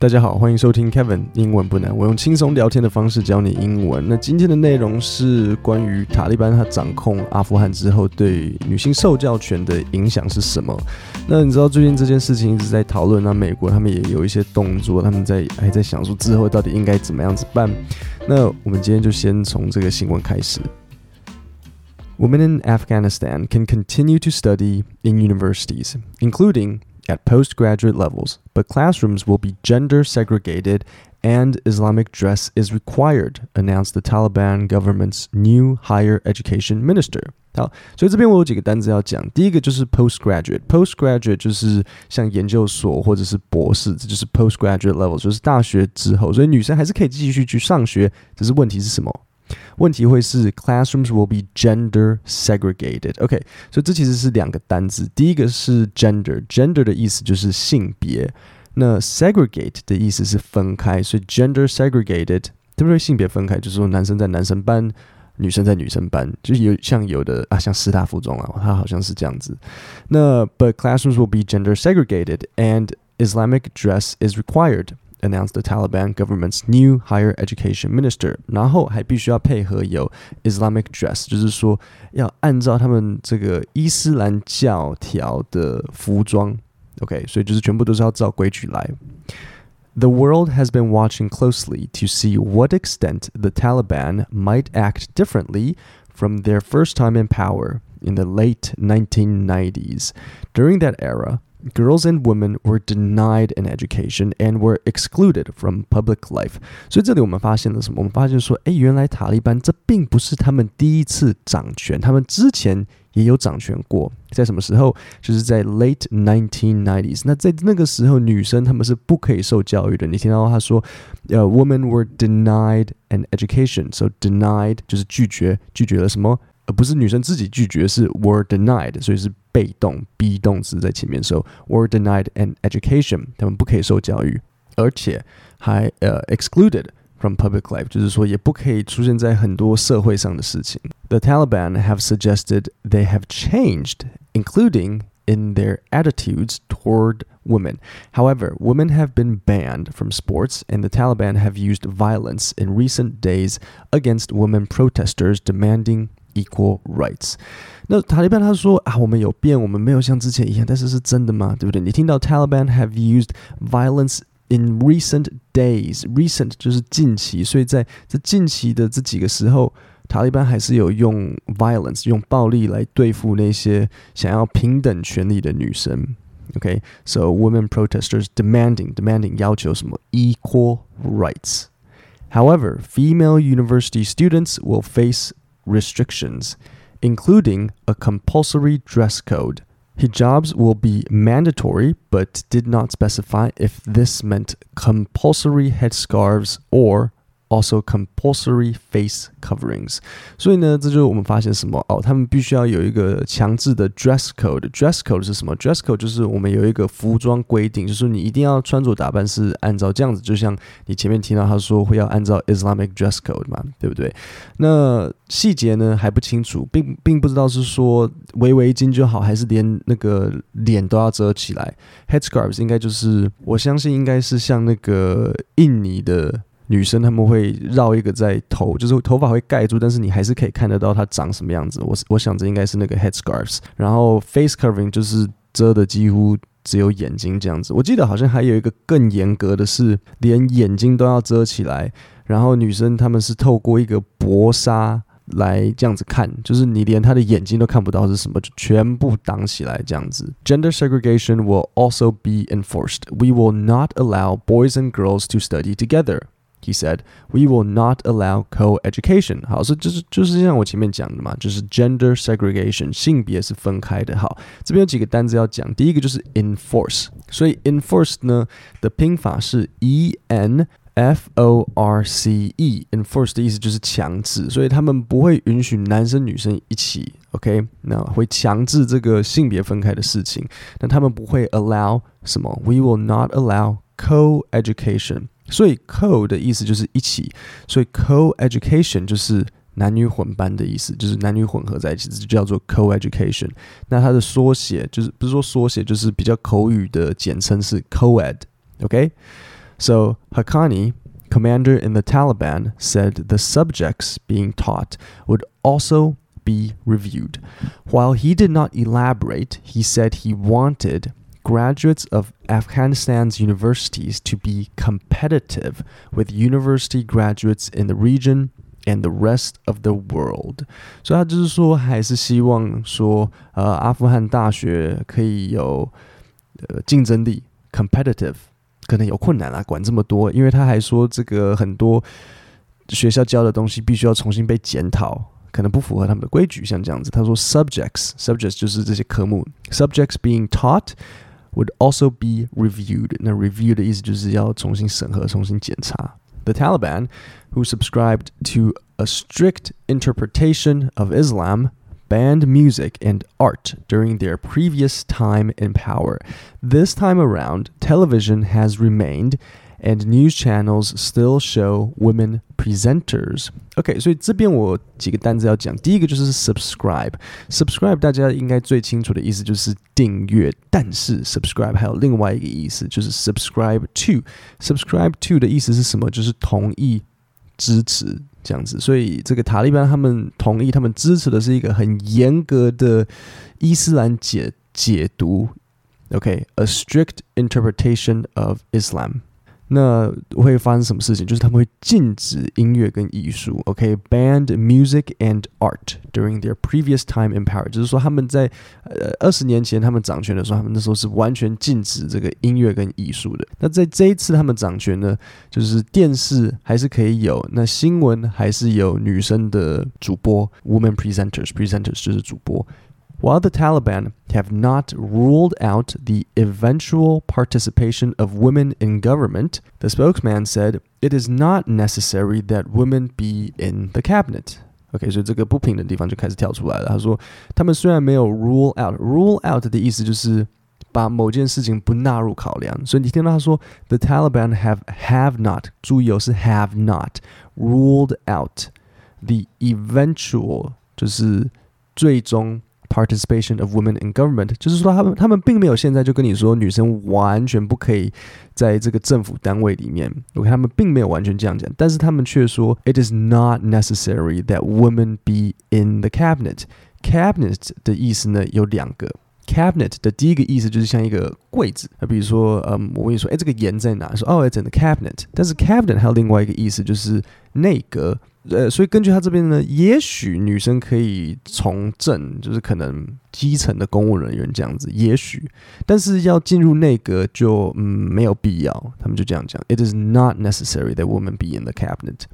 大家好，欢迎收听 Kevin 英文不难。我用轻松聊天的方式教你英文。那今天的内容是关于塔利班他掌控阿富汗之后对女性受教权的影响是什么？那你知道最近这件事情一直在讨论，那美国他们也有一些动作，他们在还在想说之后到底应该怎么样子办。那我们今天就先从这个新闻开始。Women in Afghanistan can continue to study in universities, including at postgraduate levels, but classrooms will be gender segregated and Islamic dress is required, announced the Taliban government's new higher education minister. 好，所以这边我有几个单词要讲。第一个就是 postgraduate，postgraduate 就是像研究所或者是博士，这就是 postgraduate level，就是大学之后，所以女生还是可以继续去上学，只是问题是什么？ 问题会是 classrooms will be gender segregated。OK，所以这其实是两个单字。第一个是 gender，gender 的意思就是性别，那 segregate 的意思是分开，所以 gender segregated 对不对？性别分开，就是说男生在男生班，女生在女生班，就是有像有的啊，像师大附中啊，它好像是这样子。那 but classrooms will be gender segregated and Islamic dress is required announced the Taliban government's new higher education minister，然后还必须要配合有 Islamic dress，就是说要按照他们这个伊斯兰教条的服装。OK，所以就是全部都是要照规矩来。The world has been watching closely to see what extent the Taliban might act differently from their first time in power in the late 1990s. During that era, girls and women were denied an education and were excluded from public life。所以这里我们发现了什么？我们发现说，哎，原来塔利班这并不是他们第一次掌权，他们之前也有掌权过。在什么时候？就是在 late 1990s。那在那个时候，女生她们是不可以受教育的。你听到他说，呃，women were denied an education。So denied 就是拒绝，拒绝了什么？ 而不是女生自己拒绝，是 were denied，所以是被动 be 动词在前面，so were denied an education，他们不可以受教育，而且还呃 excluded from public life，就是说也不可以出现在很多社会上的事情。The Taliban have suggested they have changed, including in their attitudes toward women. However, women have been banned from sports, and the Taliban have used violence in recent days against women protesters demanding equal rights。那塔利班他说啊，我们有变，我们没有像之前一样，但是是真的吗？对不对？你听到 Taliban have used violence in recent days，recent 就是近期，所以在这近期的这几个时候，塔利班还是有用 violence 用暴力来对付那些想要平等权利的女生。OK，so、okay? women protesters demanding demanding 要求什么 equal rights。However, female university students will face restrictions, including a compulsory dress code. Hijabs will be mandatory, but did not specify if this meant compulsory headscarves or also compulsory face coverings。所以呢，这就是我们发现什么哦，他们必须要有一个强制的 dress code。dress code 是什么？dress code 就是我们有一个服装规定，就是你一定要穿着打扮是按照这样子，就像你前面听到他说会要按照 Islamic dress code 嘛，对不对？那细节呢还不清楚，并并不知道是说围围巾就好，还是连那个脸都要遮起来。headscarves 应该就是我相信应该是像那个印尼的。女生他们会绕一个在头，就是头发会盖住，但是你还是可以看得到她长什么样子。我我想着应该是那个 headscarves，然后 face covering 就是遮的几乎只有眼睛这样子。我记得好像还有一个更严格的是，连眼睛都要遮起来。然后女生他们是透过一个薄纱来这样子看，就是你连她的眼睛都看不到是什么，就全部挡起来这样子。Gender segregation will also be enforced. We will not allow boys and girls to study together. He said, "We will not allow co-education." 好，所以就是就是像我前面讲的嘛，就是 gender segregation，性别是分开的。好，这边有几个单词要讲，第一个就是 enforce，所以 enforce 呢的拼法是 e n f o r c e，enforce 的意思就是强制，所以他们不会允许男生女生一起，OK？那会强制这个性别分开的事情，那他们不会 allow 什么？We will not allow co-education。 所以 co 的意思就是一起，所以 co education 就是男女混班的意思，就是男女混合在一起，这就叫做 co education。那它的缩写就是不是说缩写，就是比较口语的简称是 co ed。OK。 So Haqqani, commander in the Taliban, said the subjects being taught would also be reviewed. While he did not elaborate, he said he wanted graduates of Afghanistan's universities to be competitive with university graduates in the region and the rest of the world。所以他就是说，还是希望说，呃，阿富汗大学可以有呃竞争力，competitive，可能有困难啊，管这么多，因为他还说这个很多学校教的东西必须要重新被检讨。可能不符合他们的规矩，像这样子。他说，subjects，subjects 就是这些科目，subjects being taught would also be reviewed。那 review 的意思就是要重新审核、重新检查。The Taliban, who subscribed to a strict interpretation of Islam, banned music and art during their previous time in power. This time around, television has remained and news channels still show women presenters. OK，所以这边我几个单词要讲。第一个就是 subscribe。subscribe 大家应该最清楚的意思就是订阅，但是 subscribe 还有另外一个意思，就是 subscribe to。subscribe to 的意思是什么？就是同意、支持这样子。所以这个塔利班他们同意，他们支持的是一个很严格的伊斯兰解解读。OK，a、okay? strict interpretation of Islam。 那会发生什么事情？就是他们会禁止音乐跟艺术，OK，banned、music and art during their previous time in power，就是说他们在呃二十年前他们掌权的时候，他们那时候是完全禁止这个音乐跟艺术的。那在这一次他们掌权呢，就是电视还是可以有，那新闻还是有女生的主播 （woman presenters，presenters 就是主播。While the Taliban have not ruled out the eventual participation of women in government, the spokesman said it is not necessary that women be in the cabinet. OK，所以这个不平的地方就开始跳出来了。他说，他们虽然没有 rule out，rule out 的意思就是把某件事情不纳入考量。所以你听到他说，the Taliban have have not，注意哦，是 have not ruled out the eventual，就是最终。 participation of women in government，就是说他们他们并没有现在就跟你说女生完全不可以在这个政府单位里面，OK，他们并没有完全这样讲，但是他们却说 it is not necessary that women be in the cabinet。cabinet 的意思呢有两个。cabinet 的第一个意思就是像一个柜子，那比如说，嗯，我跟你说，哎，这个盐在哪？说哦，it's in the cabinet。但是 cabinet 还有另外一个意思就是内阁。 呃，所以根据他这边呢，也许女生可以从政，就是可能基层的公务人员这样子，也许，但是要进入内阁就嗯没有必要，他们就这样讲。It is not necessary that women be in the cabinet.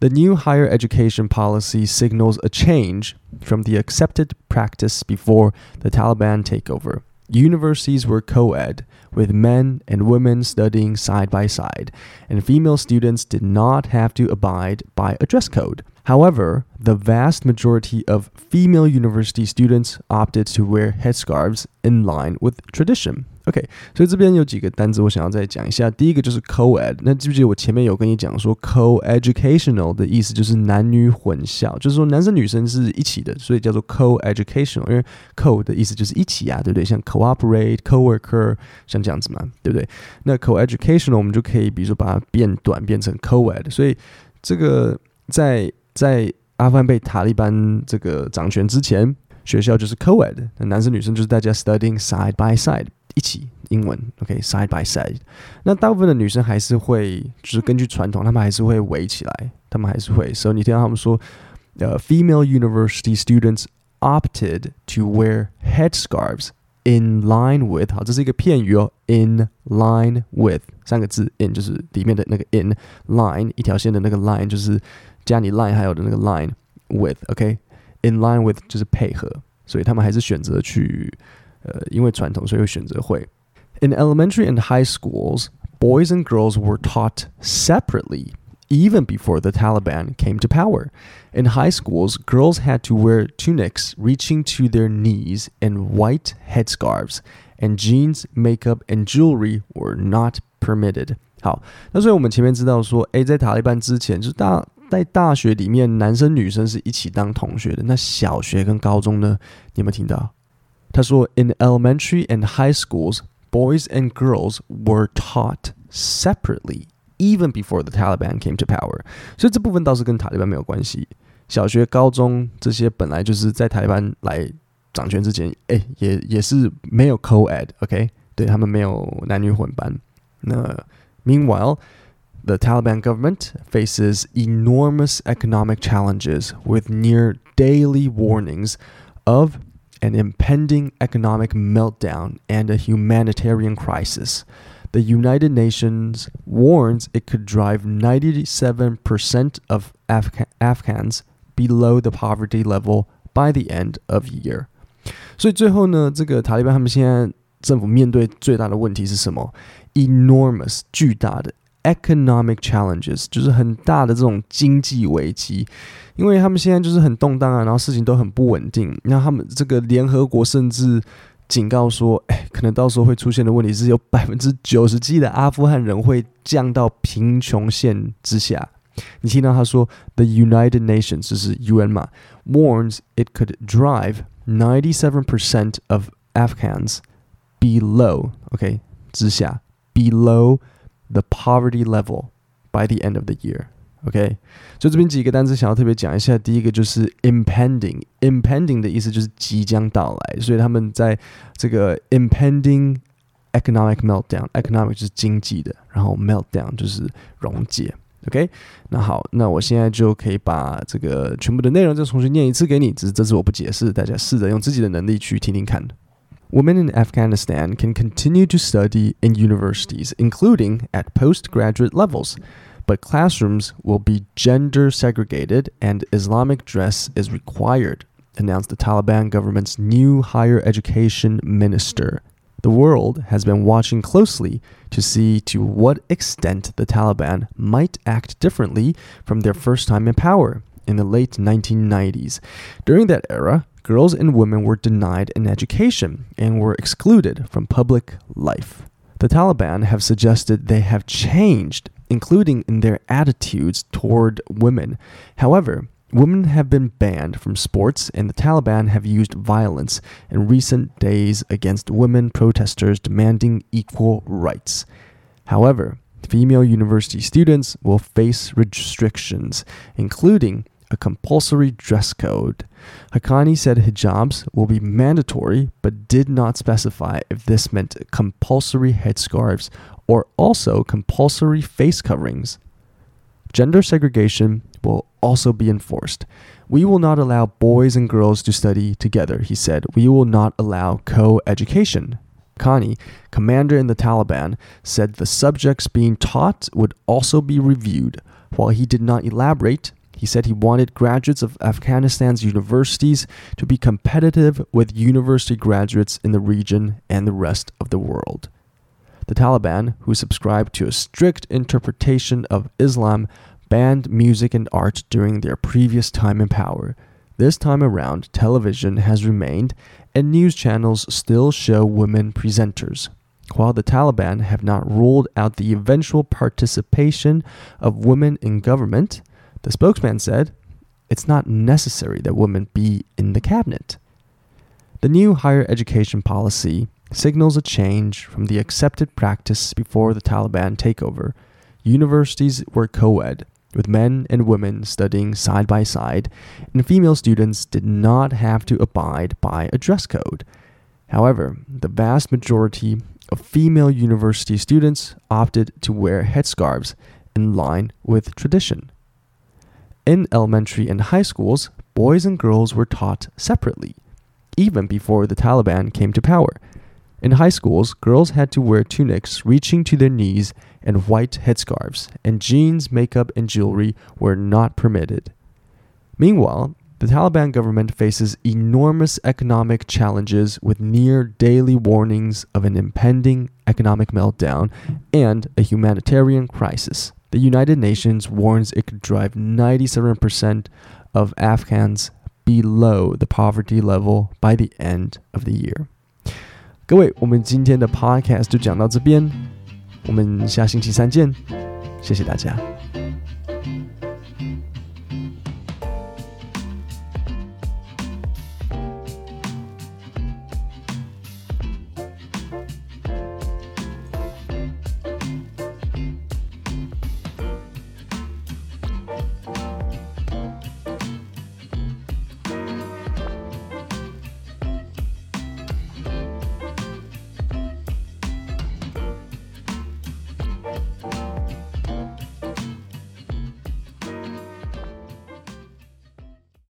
The new higher education policy signals a change from the accepted practice before the Taliban takeover. Universities were co ed, with men and women studying side by side, and female students did not have to abide by a dress code. However, the vast majority of female university students opted to wear headscarves in line with tradition. OK，所以这边有几个单词我想要再讲一下。第一个就是 co-ed，那记不记得我前面有跟你讲说 co-educational 的意思就是男女混校，就是说男生女生是一起的，所以叫做 co-educational。因为 co 的意思就是一起啊，对不对？像 cooperate、coworker，像这样子嘛，对不对？那 co-educational 我们就可以比如说把它变短变成 co-ed。所以这个在在阿富汗被塔利班这个掌权之前，学校就是 co-ed，那男生女生就是大家 studying side by side。一起英文，OK，side by side。那大部分的女生还是会，就是根据传统，她们还是会围起来，她们还是会。所以你听到他们说，呃，female university students opted to wear headscarves in line with，好，这是一个片语哦，in line with 三个字，in 就是里面的那个 in line 一条线的那个 line 就是加你 line 还有的那个 line with，OK，in line with 就是配合，所以他们还是选择去。 呃，因为传统，所以会选择会。In elementary and high schools, boys and girls were taught separately even before the Taliban came to power. In high schools, girls had to wear tunics reaching to their knees and white headscarves, and jeans, makeup, and jewelry were not permitted. 好，那所以我们前面知道说，诶，在塔利班之前，就是大在大学里面，男生女生是一起当同学的。那小学跟高中呢？你有没有听到？ 他说，In elementary and high schools, boys and girls were taught separately even before the Taliban came to power。所以这部分倒是跟塔利班没有关系。小学、高中这些本来就是在塔利班来掌权之前，哎，也也是没有 co-ed，OK，、okay? 对他们没有男女混班。那 meanwhile。The Taliban government faces enormous economic challenges with near daily warnings of an impending economic meltdown and a humanitarian crisis. The United Nations warns it could drive 97% of Afga- Afghans below the poverty level by the end of year. 所以最后呢，这个塔利班他们现在政府面对最大的问题是什么？enormous 巨大的 economic challenges 就是很大的这种经济危机，因为他们现在就是很动荡啊，然后事情都很不稳定。那他们这个联合国甚至警告说，哎，可能到时候会出现的问题是有百分之九十七的阿富汗人会降到贫穷线之下。你听到他说，The United Nations 就是 UN 嘛，warns it could drive ninety seven percent of Afghans below OK 之下 below The poverty level by the end of the year. OK，就这边几个单词想要特别讲一下。第一个就是 impending，impending 的意思就是即将到来，所以他们在这个 impending economic meltdown，economic 就是经济的，然后 meltdown 就是溶解。OK，那好，那我现在就可以把这个全部的内容再重新念一次给你，只是这次我不解释，大家试着用自己的能力去听听看。Women in Afghanistan can continue to study in universities, including at postgraduate levels, but classrooms will be gender segregated and Islamic dress is required, announced the Taliban government's new higher education minister. The world has been watching closely to see to what extent the Taliban might act differently from their first time in power in the late 1990s. During that era, girls and women were denied an education and were excluded from public life. The Taliban have suggested they have changed, including in their attitudes toward women. However, women have been banned from sports, and the Taliban have used violence in recent days against women protesters demanding equal rights. However, female university students will face restrictions, including a compulsory dress code. Haqqani said hijabs will be mandatory, but did not specify if this meant compulsory headscarves or also compulsory face coverings. Gender segregation will also be enforced. We will not allow boys and girls to study together, he said. We will not allow co education. Haqqani, commander in the Taliban, said the subjects being taught would also be reviewed. While he did not elaborate, he said he wanted graduates of Afghanistan's universities to be competitive with university graduates in the region and the rest of the world. The Taliban, who subscribed to a strict interpretation of Islam, banned music and art during their previous time in power. This time around, television has remained, and news channels still show women presenters. While the Taliban have not ruled out the eventual participation of women in government, the spokesman said, It's not necessary that women be in the cabinet. The new higher education policy signals a change from the accepted practice before the Taliban takeover. Universities were co ed, with men and women studying side by side, and female students did not have to abide by a dress code. However, the vast majority of female university students opted to wear headscarves in line with tradition. In elementary and high schools, boys and girls were taught separately, even before the Taliban came to power. In high schools, girls had to wear tunics reaching to their knees and white headscarves, and jeans, makeup, and jewelry were not permitted. Meanwhile, the Taliban government faces enormous economic challenges with near daily warnings of an impending economic meltdown and a humanitarian crisis. The United Nations warns it could drive 97% of Afghans below the poverty level by the end of the year. 各位，我们今天的 podcast 就讲到这边，我们下星期三见，谢谢大家。